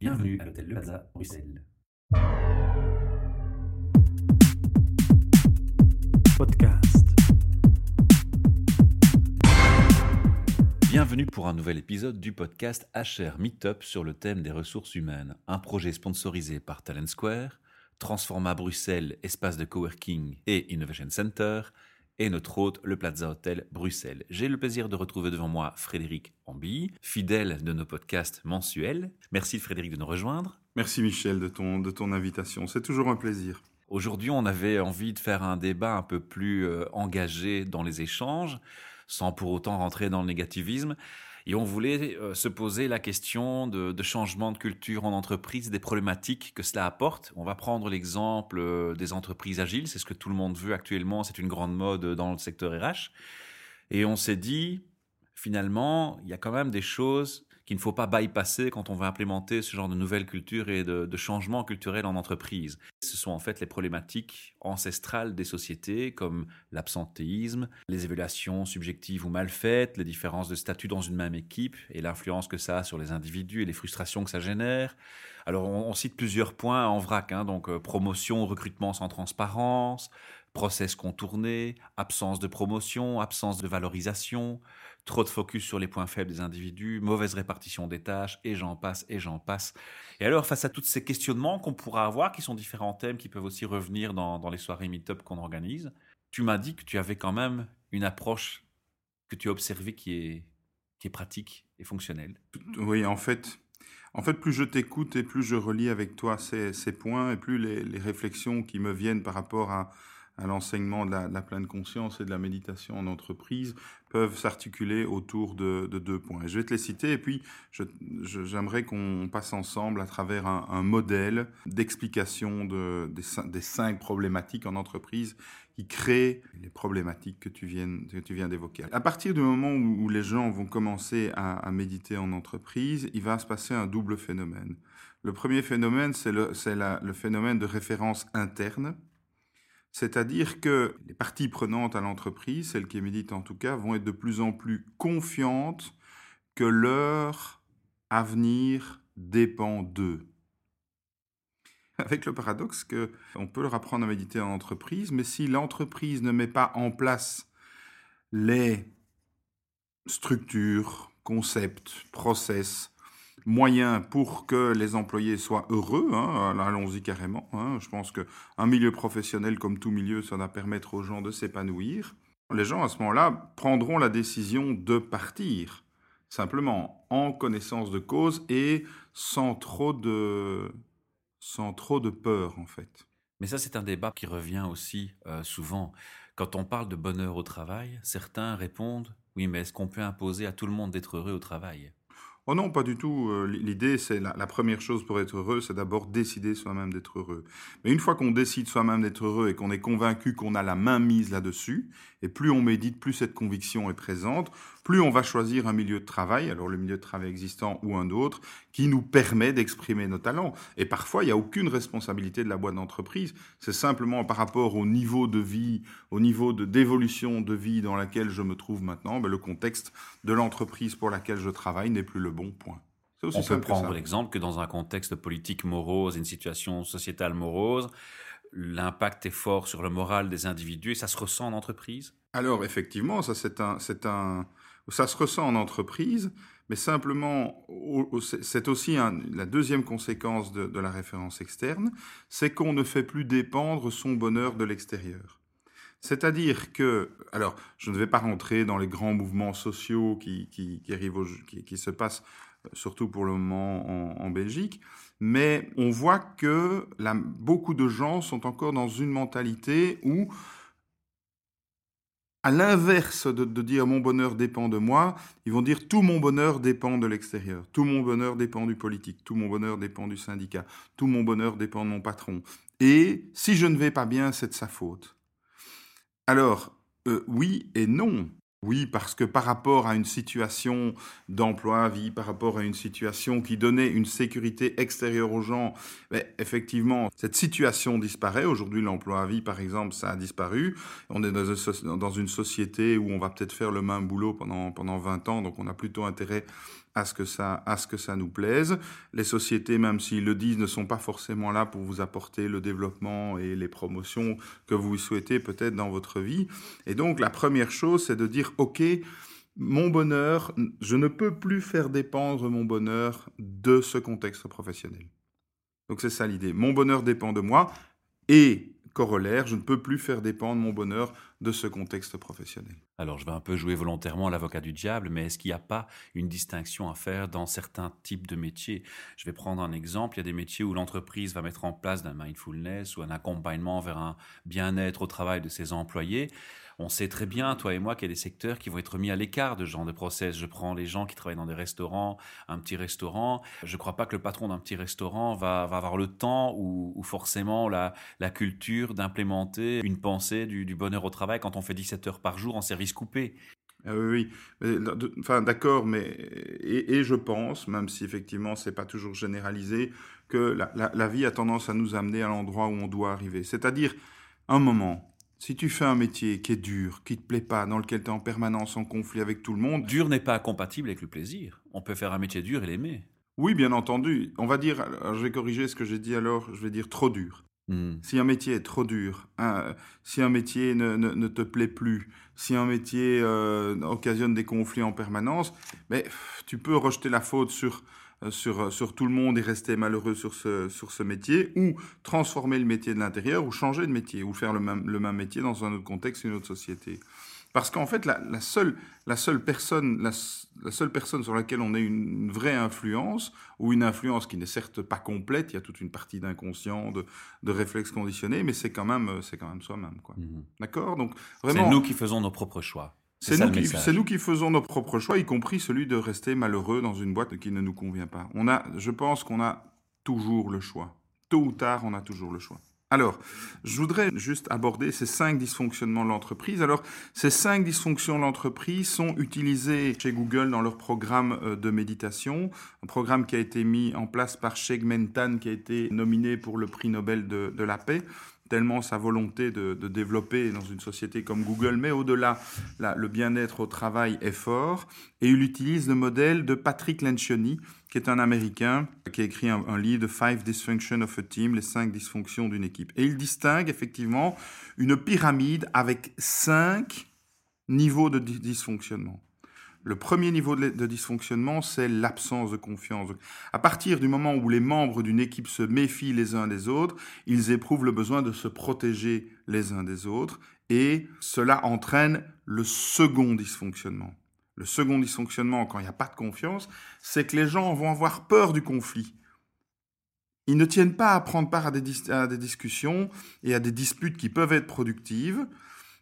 Bienvenue à l'hôtel Le Plaza, Bruxelles. Podcast. Bienvenue pour un nouvel épisode du podcast HR Meetup sur le thème des ressources humaines, un projet sponsorisé par Talent Square, Transforma Bruxelles, espace de coworking et Innovation Center, et notre hôte, le Plaza Hotel Bruxelles. J'ai le plaisir de retrouver devant moi Frédéric Ambi, fidèle de nos podcasts mensuels. Merci Frédéric de nous rejoindre. Merci Michel de ton, de ton invitation, c'est toujours un plaisir. Aujourd'hui, on avait envie de faire un débat un peu plus euh, engagé dans les échanges, sans pour autant rentrer dans le négativisme. Et on voulait euh, se poser la question de, de, changement de culture en entreprise, des problématiques que cela apporte. On va prendre l'exemple euh, des entreprises agiles, c'est ce que tout le monde veut actuellement, c'est une grande mode dans le secteur RH. Et on s'est dit, finalement, il y a quand même des choses qu'il ne faut pas bypasser quand on veut implémenter ce genre de nouvelles cultures et de, changements culturels en entreprise. Ce sont en fait les problématiques ancestrales des sociétés comme l'absentéisme, les évaluations subjectives ou mal faites, les différences de statut dans une même équipe et l'influence que ça a sur les individus et les frustrations que ça génère. Alors on, on cite plusieurs points en vrac, hein, donc euh, promotion, recrutement sans transparence, process contourné, absence de promotion, absence de valorisation, trop de focus sur les points faibles des individus, mauvaise répartition des tâches, et j'en passe, et j'en passe. Et alors, face à tous ces questionnements qu'on pourra avoir, qui sont différents thèmes, qui peuvent aussi revenir dans, les soirées meet-up qu'on organise, tu m'as dit que tu avais quand même une approche que tu as observée qui est, pratique et fonctionnelle. Oui, en fait, en fait, plus je t'écoute et plus je relis avec toi ces, points, et plus les, réflexions qui me viennent par rapport à, à l'enseignement de, la, pleine conscience et de la méditation en entreprise peuvent s'articuler autour de, de, deux points. Je vais te les citer et puis j'aimerais qu'on passe ensemble à travers un, modèle d'explication de, des, cinq problématiques en entreprise qui créent les problématiques que tu viens, d'évoquer. À partir du moment où, les gens vont commencer à, méditer en entreprise, il va se passer un double phénomène. Le premier phénomène, c'est le phénomène de référence interne c'est-à-dire que les parties prenantes à l'entreprise, celles qui méditent en tout cas, vont être de plus en plus confiantes que leur avenir dépend d'eux. Avec le paradoxe que on peut leur apprendre à méditer en entreprise, mais si l'entreprise ne met pas en place les structures, concepts, process, moyens pour que les employés soient heureux. Hein, Allons-y carrément. Hein, je pense qu'un milieu professionnel, comme tout milieu, ça va permettre aux gens de s'épanouir. Les gens, à ce moment-là, prendront la décision de partir, simplement en connaissance de cause et sans trop de, sans trop de peur, en fait. Mais ça, c'est un débat qui revient aussi euh, souvent. Quand on parle de bonheur au travail, certains répondent Oui, mais est-ce qu'on peut imposer à tout le monde d'être heureux au travail? Oh non, pas du tout. Euh, l'idée, c'est la, la, première chose pour être heureux, c'est d'abord décider soi-même d'être heureux. Mais une fois qu'on décide soi-même d'être heureux et qu'on est convaincu qu'on a la main mise là-dessus, et plus on médite, plus cette conviction est présente, plus on va choisir un milieu de travail, alors le milieu de travail existant ou un autre, qui nous permet d'exprimer nos talents. Et parfois, il n'y a aucune responsabilité de la boîte d'entreprise. C'est simplement par rapport au niveau de vie, au niveau de d'évolution de vie dans laquelle je me trouve maintenant, ben, le contexte de l'entreprise pour laquelle je travaille n'est plus le bon point. On peut prendre l'exemple que dans un contexte politique morose, une situation sociétale morose, l'impact est fort sur le moral des individus et ça se ressent en entreprise? Alors effectivement, ça c'est un, c'est un, ça se ressent en entreprise, mais simplement, c'est aussi la deuxième conséquence de, la référence externe, c'est qu'on ne fait plus dépendre son bonheur de l'extérieur. C'est-à-dire que, alors, je ne vais pas rentrer dans les grands mouvements sociaux qui, qui, arrivent, qui, qui, se passent euh, surtout pour le moment en, Belgique, mais on voit que beaucoup de gens sont encore dans une mentalité où à l'inverse de, dire mon bonheur dépend de moi, ils vont dire tout mon bonheur dépend de l'extérieur, tout mon bonheur dépend du politique, tout mon bonheur dépend du syndicat, tout mon bonheur dépend de mon patron. Et si je ne vais pas bien, c'est de sa faute. Alors, euh, oui et non. Oui, parce que par rapport à une situation d'emploi à vie, par rapport à une situation qui donnait une sécurité extérieure aux gens, ben, effectivement, cette situation disparaît. Aujourd'hui, l'emploi à vie, par exemple, ça a disparu. On est dans une société où on va peut-être faire le même boulot pendant, pendant 20 ans, donc on a plutôt intérêt à ce que ça, à ce que ça nous plaise. Les sociétés, même s'ils le disent, ne sont pas forcément là pour vous apporter le développement et les promotions que vous souhaitez peut-être dans votre vie. Et donc, la première chose, c'est de dire, OK, mon bonheur, je ne peux plus faire dépendre mon bonheur de ce contexte professionnel. Donc c'est ça l'idée. Mon bonheur dépend de moi et corollaire, je ne peux plus faire dépendre mon bonheur de ce contexte professionnel. Alors, je vais un peu jouer volontairement l'avocat du diable, mais est-ce qu'il n'y a pas une distinction à faire dans certains types de métiers? Je vais prendre un exemple. Il y a des métiers où l'entreprise va mettre en place un mindfulness ou un accompagnement vers un bien-être au travail de ses employés on sait très bien, toi et moi, qu'il y a des secteurs qui vont être mis à l'écart de ce genre de process. Je prends les gens qui travaillent dans des restaurants, un petit restaurant. Je ne crois pas que le patron d'un petit restaurant va, avoir le temps ou, forcément la, culture d'implémenter une pensée du, bonheur au travail quand on fait 17 heures par jour en service coupé. Ah oui, enfin, d'accord, mais et, je pense, même si effectivement c'est pas toujours généralisé, que la vie a tendance à nous amener à l'endroit où on doit arriver. C'est-à-dire, un moment, si tu fais un métier qui est dur, qui te plaît pas, dans lequel tu es en permanence en conflit avec tout le monde. Dur n'est pas compatible avec le plaisir. On peut faire un métier dur et l'aimer. Oui, bien entendu. On va dire, je vais corriger ce que j'ai dit alors, je vais dire trop dur. Hmm. Si un métier est trop dur, hein, si un métier ne, te plaît plus, si un métier euh, occasionne des conflits en permanence, mais tu peux rejeter la faute sur sur, euh, sur tout le monde et rester malheureux sur ce, sur ce métier, ou transformer le métier de l'intérieur, ou changer de métier, ou faire le même, le même métier dans un autre contexte, une autre société. Parce qu'en fait, la, la, seule, la, seule personne, la, seule personne sur laquelle on a une, vraie influence, ou une influence qui n'est certes pas complète, il y a toute une partie d'inconscient, de, de réflexes conditionnés, mais c'est quand même, c'est quand même soi-même, quoi. Mhm. D'accord? Donc, vraiment. C'est nous qui faisons nos propres choix. C'est nous, qui, nous qui faisons nos propres choix, y compris celui de rester malheureux dans une boîte qui ne nous convient pas. On a, je pense qu'on a toujours le choix. Tôt ou tard, on a toujours le choix. Alors, je voudrais juste aborder ces cinq dysfonctionnements de l'entreprise. Alors, ces cinq dysfonctions de l'entreprise sont utilisées chez Google dans leur programme euh, de méditation, un programme qui a été mis en place par Sheikh Mentan, qui a été nominé pour le prix Nobel de, de la paix tellement sa volonté de, développer dans une société comme Google, mais au-delà, le bien-être au travail est fort. Et il utilise le modèle de Patrick Lencioni, qui est un Américain, qui a écrit un, livre, The Five Dysfunctions of a Team, les cinq dysfonctions d'une équipe. Et il distingue effectivement une pyramide avec cinq niveaux de dysfonctionnement. Le premier niveau de, dysfonctionnement, c'est l'absence de confiance. À partir du moment où les membres d'une équipe se méfient les uns des autres, ils éprouvent le besoin de se protéger les uns des autres et cela entraîne le second dysfonctionnement. Le second dysfonctionnement, quand il n'y a pas de confiance, c'est que les gens vont avoir peur du conflit. Ils ne tiennent pas à prendre part à des, à des discussions et à des disputes qui peuvent être productives.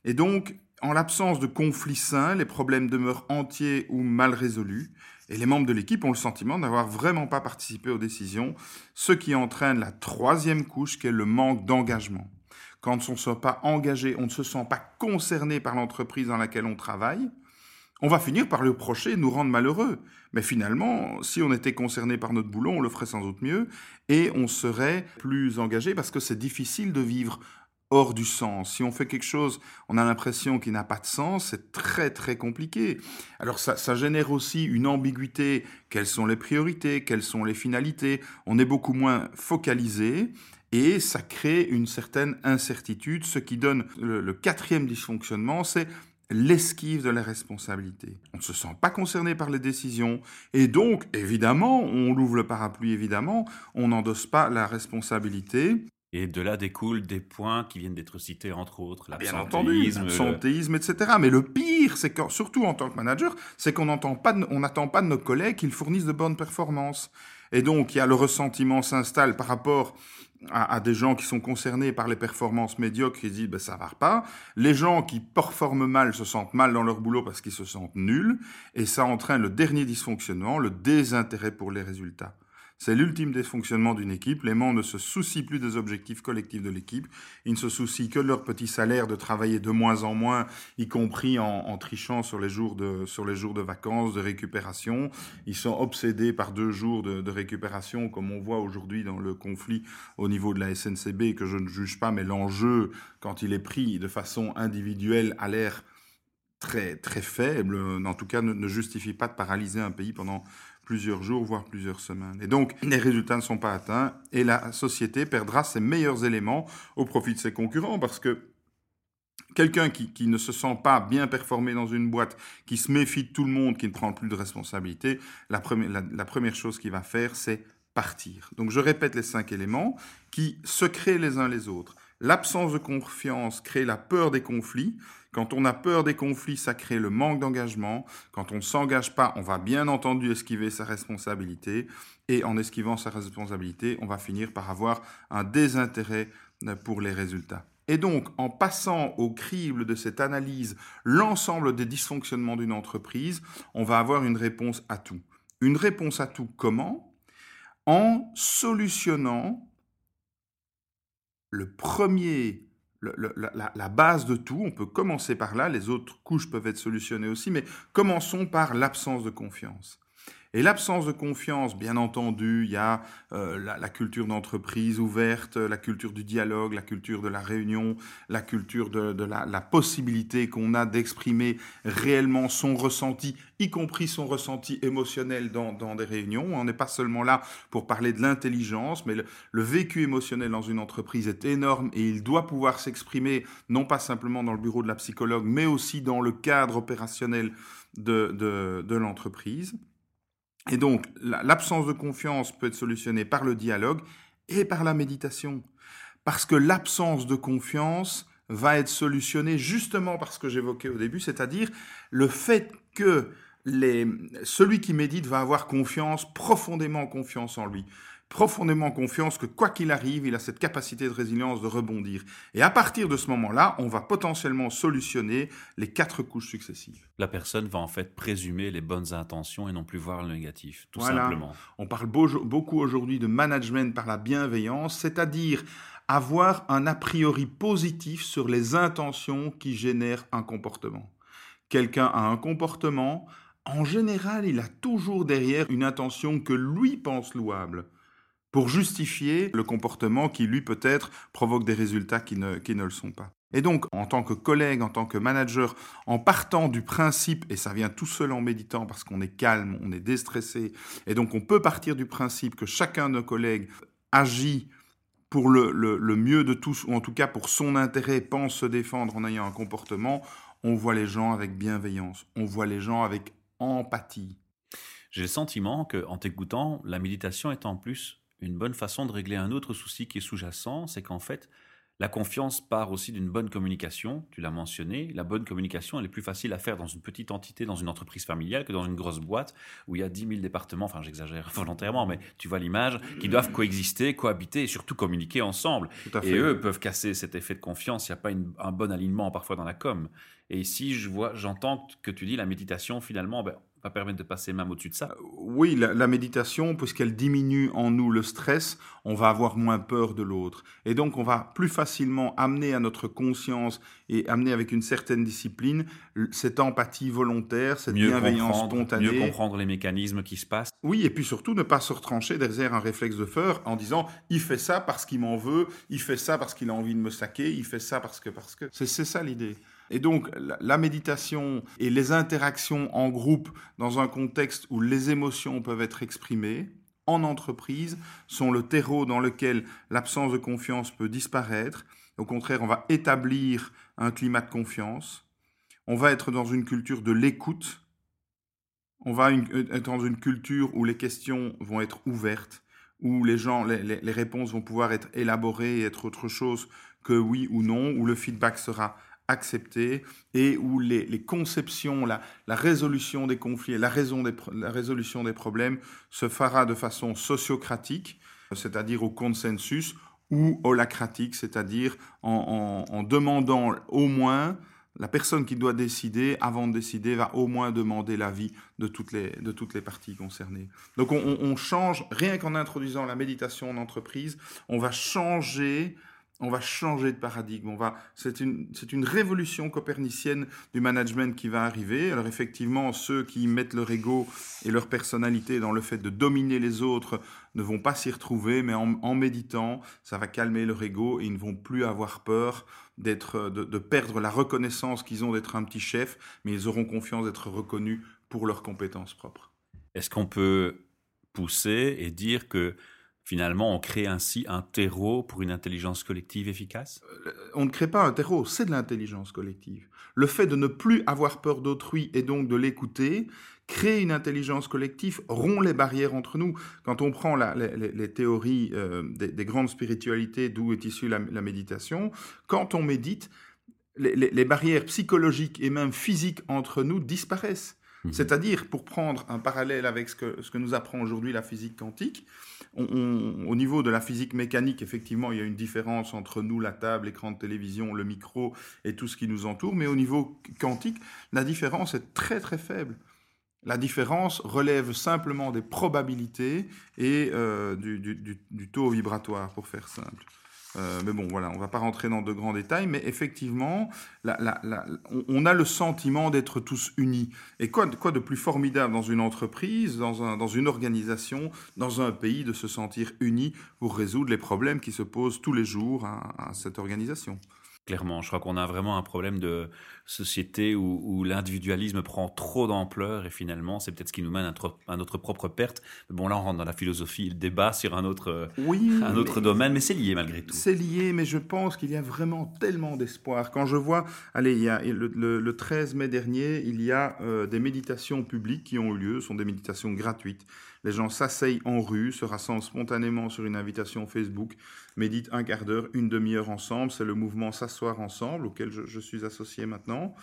Et donc, en l'absence de conflits sains, les problèmes demeurent entiers ou mal résolus, et les membres de l'équipe ont le sentiment d'avoir vraiment pas participé aux décisions, ce qui entraîne la troisième couche qui est le manque d'engagement. Quand on ne se sent pas engagé, on ne se sent pas concerné par l'entreprise dans laquelle on travaille, on va finir par le reprocher et nous rendre malheureux. Mais finalement, si on était concerné par notre boulot, on le ferait sans doute mieux et on serait plus engagé parce que c'est difficile de vivre hors du sens. Si on fait quelque chose, on a l'impression qu'il n'a pas de sens, c'est très très compliqué. Alors ça, génère aussi une ambiguïté. Quelles sont les priorités? Quelles sont les finalités? On est beaucoup moins focalisé et ça crée une certaine incertitude. Ce qui donne le, quatrième dysfonctionnement, c'est l'esquive de la responsabilité. On ne se sent pas concerné par les décisions et donc, évidemment, on ouvre le parapluie, évidemment, on n'endosse pas la responsabilité et de là découlent des points qui viennent d'être cités, entre autres, l'absentéisme. L'absentéisme, etc. Mais le pire, c'est que, surtout en tant que manager, c'est qu'on n'attend pas, pas de nos collègues qu'ils fournissent de bonnes performances. Et donc, il y a le ressentiment s'installe par rapport à, des gens qui sont concernés par les performances médiocres, qui disent ben, ça va pas. Les gens qui performent mal se sentent mal dans leur boulot parce qu'ils se sentent nuls. Et ça entraîne le dernier dysfonctionnement, le désintérêt pour les résultats. C'est l'ultime dysfonctionnement d'une équipe. Les membres ne se soucient plus des objectifs collectifs de l'équipe. Ils ne se soucient que de leur petit salaire, de travailler de moins en moins, y compris en, trichant sur les, jours de, sur les jours de vacances, de récupération. Ils sont obsédés par deux jours de, récupération, comme on voit aujourd'hui dans le conflit au niveau de la SNCB, que je ne juge pas, mais l'enjeu, quand il est pris de façon individuelle, a l'air très, très faible, en tout cas ne justifie pas de paralyser un pays pendant plusieurs jours, voire plusieurs semaines. Et donc, les résultats ne sont pas atteints et la société perdra ses meilleurs éléments au profit de ses concurrents parce que quelqu'un qui, ne se sent pas bien performer dans une boîte, qui se méfie de tout le monde, qui ne prend plus de responsabilité, la première chose qu'il va faire, c'est partir. Donc je répète les cinq éléments qui se créent les uns les autres. L'absence de confiance crée la peur des conflits. Quand on a peur des conflits, ça crée le manque d'engagement. Quand on ne s'engage pas, on va bien entendu esquiver sa responsabilité. Et en esquivant sa responsabilité, on va finir par avoir un désintérêt pour les résultats. Et donc, en passant au crible de cette analyse l'ensemble des dysfonctionnements d'une entreprise, on va avoir une réponse à tout. Une réponse à tout comment? En solutionnant le premier, la, base de tout, on peut commencer par là, les autres couches peuvent être solutionnées aussi, mais commençons par l'absence de confiance. Et l'absence de confiance, bien entendu, il y a euh, la, culture d'entreprise ouverte, la culture du dialogue, la culture de la réunion, la culture de, la, possibilité qu'on a d'exprimer réellement son ressenti, y compris son ressenti émotionnel dans, des réunions. On n'est pas seulement là pour parler de l'intelligence, mais le, vécu émotionnel dans une entreprise est énorme et il doit pouvoir s'exprimer non pas simplement dans le bureau de la psychologue, mais aussi dans le cadre opérationnel de l'entreprise. Et donc, l'absence de confiance peut être solutionnée par le dialogue et par la méditation. Parce que l'absence de confiance va être solutionnée justement par ce que j'évoquais au début, c'est-à-dire le fait que les, celui qui médite va avoir confiance, profondément confiance en lui profondément confiance que quoi qu'il arrive, il a cette capacité de résilience de rebondir. Et à partir de ce moment-là, on va potentiellement solutionner les quatre couches successives. La personne va en fait présumer les bonnes intentions et non plus voir le négatif, tout simplement. On parle beaucoup aujourd'hui de management par la bienveillance, c'est-à-dire avoir un a priori positif sur les intentions qui génèrent un comportement. Quelqu'un a un comportement, en général, il a toujours derrière une intention que lui pense louable pour justifier le comportement qui, lui, peut-être, provoque des résultats qui ne, qui ne le sont pas. Et donc, en tant que collègue, en tant que manager, en partant du principe, et ça vient tout seul en méditant parce qu'on est calme, on est déstressé, et donc on peut partir du principe que chacun de nos collègues agit pour le, le, le, mieux de tous, ou en tout cas pour son intérêt, pense se défendre en ayant un comportement, on voit les gens avec bienveillance, on voit les gens avec empathie. J'ai le sentiment qu'en t'écoutant, la méditation est en plus une bonne façon de régler un autre souci qui est sous-jacent, c'est qu'en fait, la confiance part aussi d'une bonne communication, tu l'as mentionné. La bonne communication, elle est plus facile à faire dans une petite entité, dans une entreprise familiale, que dans une grosse boîte où il y a 10 000 départements, enfin j'exagère volontairement, mais tu vois l'image, qui doivent coexister, cohabiter et surtout communiquer ensemble. Et eux peuvent casser cet effet de confiance, il n'y a pas un bon alignement parfois dans la com. Et ici, je vois, j'entends que tu dis la méditation, finalement, ben, va permettre de passer même au-dessus de ça. Euh, oui, la, méditation, puisqu'elle diminue en nous le stress, on va avoir moins peur de l'autre. Et donc, on va plus facilement amener à notre conscience et amener avec une certaine discipline cette empathie volontaire, cette bienveillance spontanée. Mieux comprendre les mécanismes qui se passent. Oui, et puis surtout ne pas se retrancher derrière un réflexe de peur en disant il fait ça parce qu'il m'en veut, il fait ça parce qu'il a envie de me saquer, il fait ça parce que parce que. C'est ça l'idée. Et donc, la, méditation et les interactions en groupe dans un contexte où les émotions peuvent être exprimées, en entreprise, sont le terreau dans lequel l'absence de confiance peut disparaître. Au contraire, on va établir un climat de confiance. On va être dans une culture de l'écoute. On va être dans une culture où les questions vont être ouvertes, où les gens, les réponses vont pouvoir être élaborées et être autre chose que oui ou non, où le feedback sera accepté et où les, conceptions, la, résolution des conflits et la, raison des, la résolution des problèmes se fera de façon sociocratique, c'est-à-dire au consensus, ou holacratique, c'est-à-dire en, demandant au moins, la personne qui doit décider, avant de décider, va au moins demander l'avis de toutes les, de toutes les parties concernées. Donc on, on change, rien qu'en introduisant la méditation en entreprise, on va changer on va changer de paradigme. On va, c'est une, c'est une révolution copernicienne du management qui va arriver. Alors effectivement, ceux qui mettent leur ego et leur personnalité dans le fait de dominer les autres ne vont pas s'y retrouver, mais en, méditant, ça va calmer leur ego et ils ne vont plus avoir peur d'être, de, de perdre la reconnaissance qu'ils ont d'être un petit chef, mais ils auront confiance d'être reconnus pour leurs compétences propres. Est-ce qu'on peut pousser et dire que finalement on crée ainsi un terreau pour une intelligence collective efficace? Euh, On ne crée pas un terreau, c'est de l'intelligence collective. Le fait de ne plus avoir peur d'autrui et donc de l'écouter, créer une intelligence collective, rompt les barrières entre nous. Quand on prend les, théories euh, des, grandes spiritualités d'où est issue la, méditation, quand on médite, les, barrières psychologiques et même physiques entre nous disparaissent. Mhm. C'est-à-dire, pour prendre un parallèle avec ce que, ce que nous apprend aujourd'hui la physique quantique, au niveau de la physique mécanique, effectivement, il y a une différence entre nous, la table, l'écran de télévision, le micro et tout ce qui nous entoure, mais au niveau quantique, la différence est très très faible. La différence relève simplement des probabilités et euh, du, taux vibratoire, pour faire simple. Euh, mais bon, voilà, on ne va pas rentrer dans de grands détails, mais effectivement, on, a le sentiment d'être tous unis. Et quoi, quoi, de plus formidable dans une entreprise, dans, une organisation, dans un pays, de se sentir unis pour résoudre les problèmes qui se posent tous les jours à cette organisation? Clairement. Je crois qu'on a vraiment un problème de société où, l'individualisme prend trop d'ampleur et finalement, c'est peut-être ce qui nous mène à notre, propre perte. Mais bon, là, on rentre dans la philosophie, le débat sur un autre, un autre domaine, mais c'est lié malgré tout. C'est lié, mais je pense qu'il y a vraiment tellement d'espoir. Quand je vois, allez, il y a le, 13 mai dernier, il y a euh, des méditations publiques qui ont eu lieu, ce sont des méditations gratuites. Les gens s'asseyent en rue, se rassemblent spontanément sur une invitation Facebook, méditent un quart d'heure, une demi-heure ensemble. C'est le mouvement Ensemble auquel je, suis associé maintenant.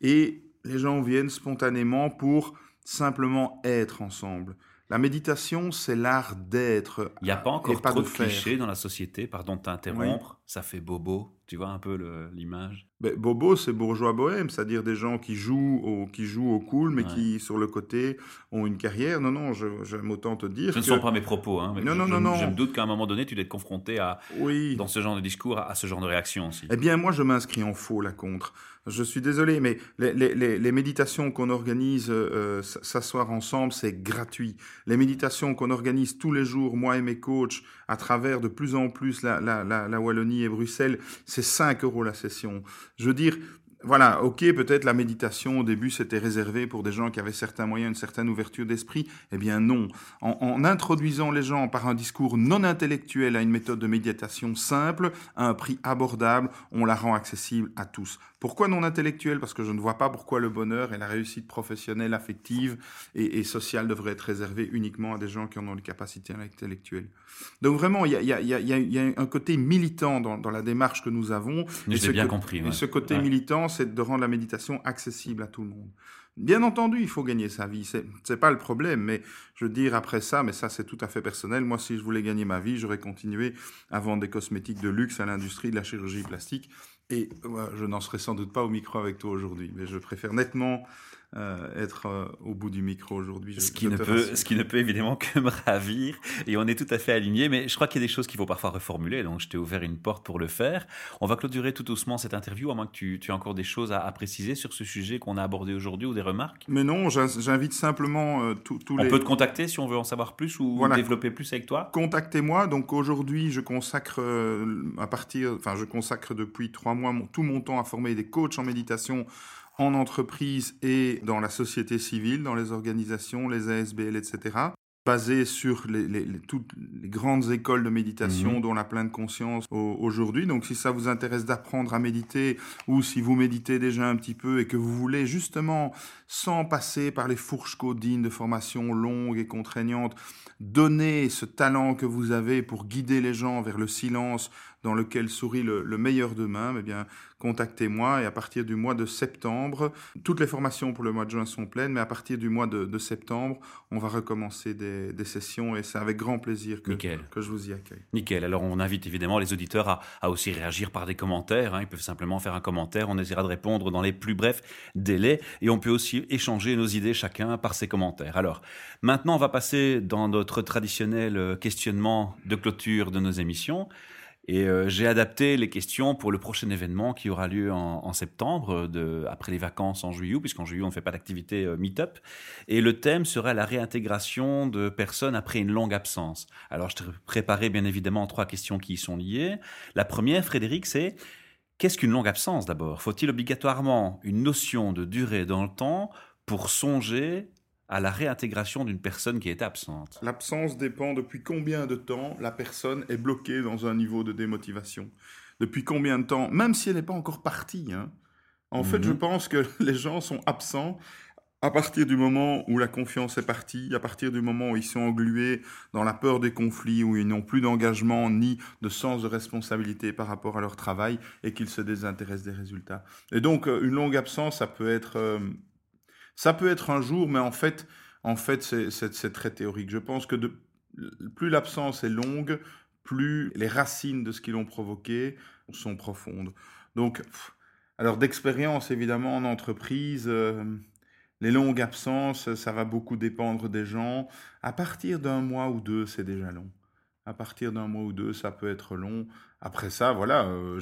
Et les gens viennent spontanément pour simplement être ensemble. La méditation, c'est l'art d'être. Il n'y a pas encore trop de, clichés dans la société, pardon de t'interrompre, ça fait bobo. Tu vois un peu l'image? Ben, Bobo, c'est bourgeois bohème, c'est-à-dire des gens qui jouent au, qui jouent au cool, mais qui, sur le côté, ont une carrière. Non, non, j'aime autant te dire. Ce ne sont pas mes propos. Hein, non, non, non, non. Je me doute qu'à un moment donné, tu dois être confronté à, oui. dans ce genre de discours, à, ce genre de réaction aussi. Eh bien, moi, je m'inscris en faux, là, contre. Je suis désolé, mais les, les, les, méditations qu'on organise, euh, s'asseoir ensemble, c'est gratuit. Les méditations qu'on organise tous les jours, moi et mes coachs, à travers de plus en plus la, la, Wallonie et Bruxelles, c'est 5 euros la session. Je veux dire, voilà, ok, peut-être la méditation au début c'était réservé pour des gens qui avaient certains moyens, une certaine ouverture d'esprit. Eh bien non. En, introduisant les gens par un discours non intellectuel à une méthode de méditation simple, à un prix abordable, on la rend accessible à tous. Pourquoi non intellectuel? Parce que je ne vois pas pourquoi le bonheur et la réussite professionnelle, affective et, sociale devraient être réservés uniquement à des gens qui en ont les capacités intellectuelles. Donc vraiment, il y a, un côté militant dans, la démarche que nous avons. J'ai bien compris. Et ce côté militant, c'est de rendre la méditation accessible à tout le monde. Bien entendu, il faut gagner sa vie, c'est pas le problème, mais je veux dire après ça, mais ça c'est tout à fait personnel. Moi, si je voulais gagner ma vie, j'aurais continué à vendre des cosmétiques de luxe à l'industrie de la chirurgie plastique et je n'en serais sans doute pas au micro avec toi aujourd'hui, mais je préfère nettement euh, être euh, au bout du micro aujourd'hui. Ce, qui ne peut, ce qui ne peut évidemment que me ravir. Et on est tout à fait alignés, mais je crois qu'il y a des choses qu'il faut parfois reformuler. Donc je t'ai ouvert une porte pour le faire. On va clôturer tout doucement cette interview, à moins que tu, tu aies encore des choses à, préciser sur ce sujet qu'on a abordé aujourd'hui ou des remarques. Mais non, j'invite simplement euh, tous les... On peut te contacter si on veut en savoir plus ou développer plus avec toi? Contactez-moi. Donc aujourd'hui, je consacre à partir, enfin je consacre depuis trois mois tout mon temps à former des coachs en méditation en entreprise et dans la société civile, dans les organisations, les ASBL, etc basé sur les, toutes les grandes écoles de méditation, mhm. dont la pleine conscience aujourd'hui. Donc, si ça vous intéresse d'apprendre à méditer, ou si vous méditez déjà un petit peu et que vous voulez justement, sans passer par les fourches codines de formation longues et contraignantes, donner ce talent que vous avez pour guider les gens vers le silence dans lequel sourit le, meilleur demain, eh bien, contactez-moi et à partir du mois de septembre, toutes les formations pour le mois de juin sont pleines, mais à partir du mois de, septembre, on va recommencer des, sessions et c'est avec grand plaisir que, que je vous y accueille. Nickel. Alors on invite évidemment les auditeurs à, aussi réagir par des commentaires. Hein. Ils peuvent simplement faire un commentaire. On essaiera de répondre dans les plus brefs délais et on peut aussi échanger nos idées chacun par ces commentaires. Alors maintenant, on va passer dans notre traditionnel euh, questionnement de clôture de nos émissions. Et euh, j'ai adapté les questions pour le prochain événement qui aura lieu en, septembre, de, après les vacances en juillet, puisqu'en juillet on ne fait pas d'activité euh, meet-up. Et le thème sera la réintégration de personnes après une longue absence. Alors je t'ai préparé bien évidemment trois questions qui y sont liées. La première, Frédéric, c'est qu'est-ce qu'une longue absence d'abord? Faut-il obligatoirement une notion de durée dans le temps pour songer à la réintégration d'une personne qui est absente L'absence dépend depuis combien de temps la personne est bloquée dans un niveau de démotivation. Depuis combien de temps, même si elle n'est pas encore partie. Hein. En fait, je Mhm. pense que les gens sont absents à partir du moment où la confiance est partie, à partir du moment où ils sont englués dans la peur des conflits, où ils n'ont plus d'engagement ni de sens de responsabilité par rapport à leur travail et qu'ils se désintéressent des résultats. Et donc, euh, une longue absence, ça peut être, euh, ça peut être un jour, mais en fait, en fait, c'est- très théorique. Je pense que plus l'absence est longue, plus les racines de ce qu'ils ont provoqué sont profondes. Donc, alors d'expérience évidemment en entreprise, euh, les longues absences, ça va beaucoup dépendre des gens. À partir d'un mois ou deux, c'est déjà long. À partir d'un mois ou deux, ça peut être long. Après ça, voilà, euh,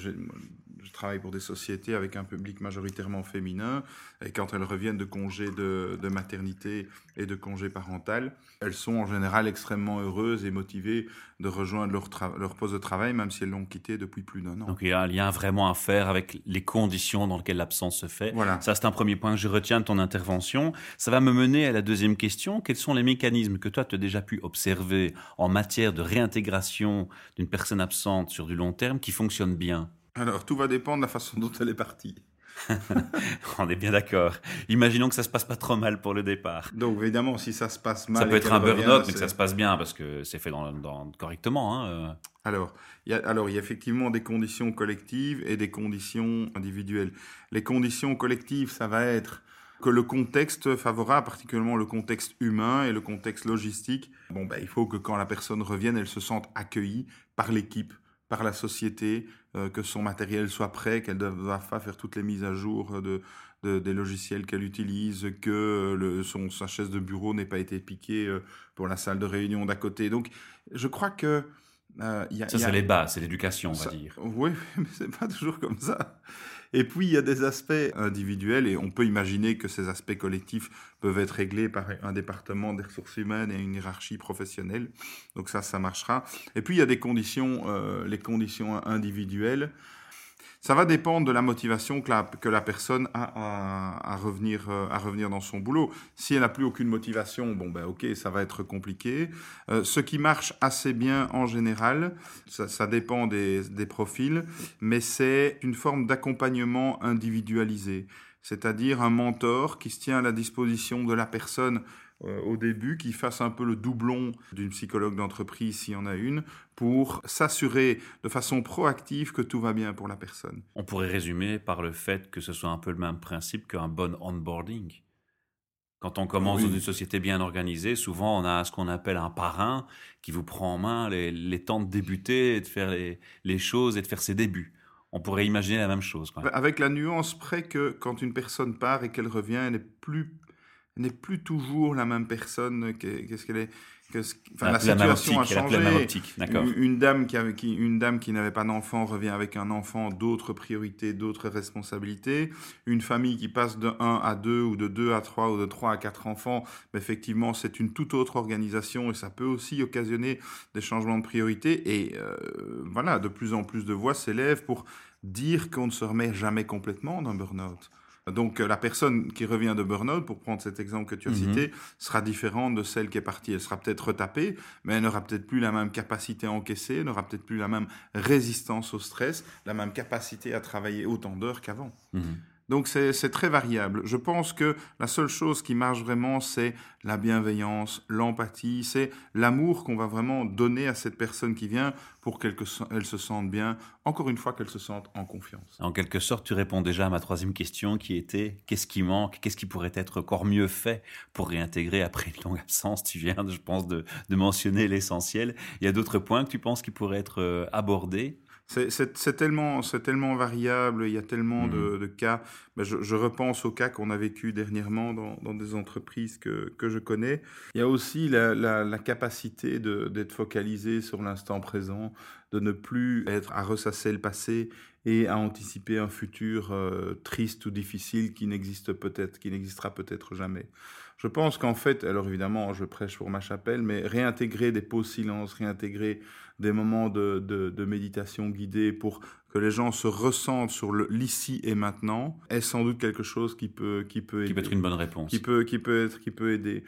je travaille pour des sociétés avec un public majoritairement féminin, et quand elles reviennent de congés de, de maternité et de congés parental, elles sont en général extrêmement heureuses et motivées de rejoindre leur, leur poste de travail, même si elles l'ont quitté depuis plus d'un an. Donc il y a un lien vraiment à faire avec les conditions dans lesquelles l'absence se fait. Voilà. Ça, c'est un premier point que je retiens de ton intervention. Ça va me mener à la deuxième question. Quels sont les mécanismes que toi, tu as déjà pu observer en matière de réintégration d'une personne absente sur du long terme qui fonctionnent bien? Alors, tout va dépendre de la façon dont elle est partie. On est bien d'accord. Imaginons que ça se passe pas trop mal pour le départ. Donc, évidemment, si ça se passe mal. ça peut être un burn-out, mais que ça se passe bien parce que c'est fait dans, dans- correctement. hein, euh. Alors, il y a, alors, il y a effectivement des conditions collectives et des conditions individuelles. Les conditions collectives, ça va être que le contexte favorable, particulièrement le contexte humain et le contexte logistique, bon, ben, il faut que quand la personne revienne, elle se sente accueillie par l'équipe, par la société, euh, que son matériel soit prêt, qu'elle ne doive pas faire toutes les mises à jour de, de- des logiciels qu'elle utilise, que le, son, sa chaise de bureau n'ait pas été piquée euh, pour la salle de réunion d'à côté. Donc, je crois que... euh, il y a- Ça, c'est les bases, c'est l'éducation, on va ça- dire. Oui, mais c'est pas toujours comme ça. Et puis, il y a des aspects individuels et on peut imaginer que ces aspects collectifs peuvent être réglés par un département des ressources humaines et une hiérarchie professionnelle. Donc ça, ça marchera. Et puis, il y a conditions, euh, les conditions individuelles. Ça va dépendre de la motivation que la, que la personne a à, à revenir, euh, à revenir dans son boulot. Si elle n'a plus aucune motivation, bon ben ok, ça va être compliqué. Euh, ce qui marche assez bien en général, ça, ça dépend des, des profils, mais c'est une forme d'accompagnement individualisé. C'est-à-dire un mentor qui se tient à la disposition de la personne au début, qui fasse un peu le doublon d'une psychologue d'entreprise s'il y en a une, pour s'assurer de façon proactive que tout va bien pour la personne. On pourrait résumer par le fait que ce soit un peu le même principe qu'un bon onboarding. Quand on commence Oui. dans une société bien organisée, souvent on a ce qu'on appelle un parrain qui vous prend en main les, les temps de débuter et de faire les, les choses et de faire ses débuts. On pourrait imaginer la même chose. Quand même. Avec la nuance près que quand une personne part et qu'elle revient, elle n'est plus, n'est plus toujours la même personne que- qu'est-ce qu'elle est. que ce- enfin, la, situation a optique, la changé. optique. Une, une dame qui avait, qui, une dame qui n'avait pas d'enfant revient avec un enfant, d'autres priorités, d'autres responsabilités. Une famille qui passe de 1 à 2 ou de 2 à 3 ou de 3 à 4 enfants, mais effectivement, c'est une toute autre organisation et ça peut aussi occasionner des changements de priorité. Et euh, voilà, de plus en plus de voix s'élèvent pour dire qu'on ne se remet jamais complètement d'un burn-out. Donc euh, la personne qui revient de burn-out, pour prendre cet exemple que tu as Mhm. cité, sera différente de celle qui est partie. Elle sera peut-être retapée, mais elle n'aura peut-être plus la même capacité à encaisser, elle n'aura peut-être plus la même résistance au stress, la même capacité à travailler autant d'heures qu'avant. Mhm. Donc c'est très variable. Je pense que la seule chose qui marche vraiment, c'est la bienveillance, l'empathie, c'est l'amour qu'on va vraiment donner à cette personne qui vient pour qu'elle que- elle se sente bien, encore une fois qu'elle se sente en confiance. En quelque sorte, tu réponds déjà à ma troisième question qui était qu'est-ce qui manque, qu'est-ce qui pourrait être encore mieux fait pour réintégrer après une longue absence? Tu viens, je pense, de, de mentionner l'essentiel. Il y a d'autres points que tu penses qui pourraient être euh, abordés? C'est- tellement, tellement variable, il y a tellement de, de cas. Ben, je, je repense aux cas qu'on a vécu dernièrement dans, dans des entreprises que, que je connais. Il y a aussi la, la- la capacité d'être focalisé sur l'instant présent, de ne plus être à ressasser le passé et à anticiper un futur euh, triste ou difficile qui n'existe peut-être, qui n'existera peut-être jamais. Je pense qu'en fait, alors évidemment, je prêche pour ma chapelle, mais réintégrer des pauses silence, réintégrer des moments de, de, méditation guidée pour que les gens se ressentent sur l'ici et maintenant est sans doute quelque chose qui peut qui peut qui peut être une bonne réponse. Qui peut qui peut être qui peut aider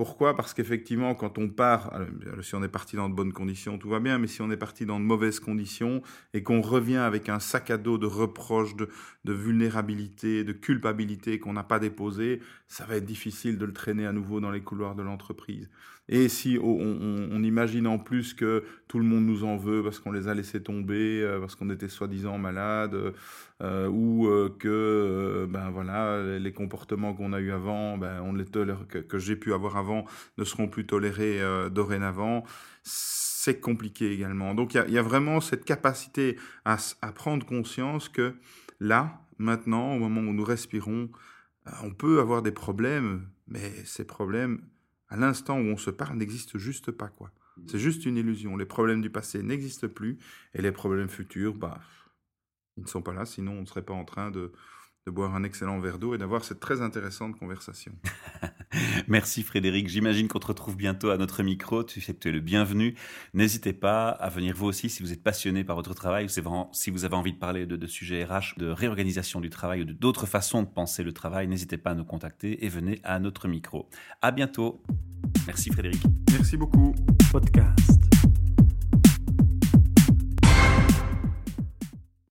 pourquoi? Parce qu'effectivement, quand on part, si on est parti dans de bonnes conditions, tout va bien, mais si on est parti dans de mauvaises conditions et qu'on revient avec un sac à dos de reproches, de, de vulnérabilité, de culpabilité qu'on n'a pas déposé, ça va être difficile de le traîner à nouveau dans les couloirs de l'entreprise. Et si on, imagine en plus que tout le monde nous en veut parce qu'on les a laissés tomber, euh, parce qu'on était soi-disant malades, euh, ou euh, que ben voilà les comportements qu'on a eu avant, ben on les tolère, que, j'ai pu avoir avant ne seront plus tolérés dorénavant, c'est compliqué également. Donc il y, a, vraiment cette capacité à prendre conscience que là, maintenant, au moment où nous respirons, on peut avoir des problèmes, mais ces problèmes à l'instant où on se parle, n'existe juste pas, quoi. C'est juste une illusion. Les problèmes du passé n'existent plus et les problèmes futurs, bah, ils ne sont pas là, sinon on ne serait pas en train de, de boire un excellent verre d'eau et d'avoir cette très intéressante conversation. Merci Frédéric. J'imagine qu'on te retrouve bientôt à notre micro. Tu sais que tu es le bienvenu. N'hésitez pas à venir vous aussi si vous êtes passionné par votre travail, si vous avez envie de parler de, de sujets RH, de réorganisation du travail ou d'autres façons de penser le travail. N'hésitez pas à nous contacter et venez à notre micro. À bientôt. Merci Frédéric. Merci beaucoup. Podcast.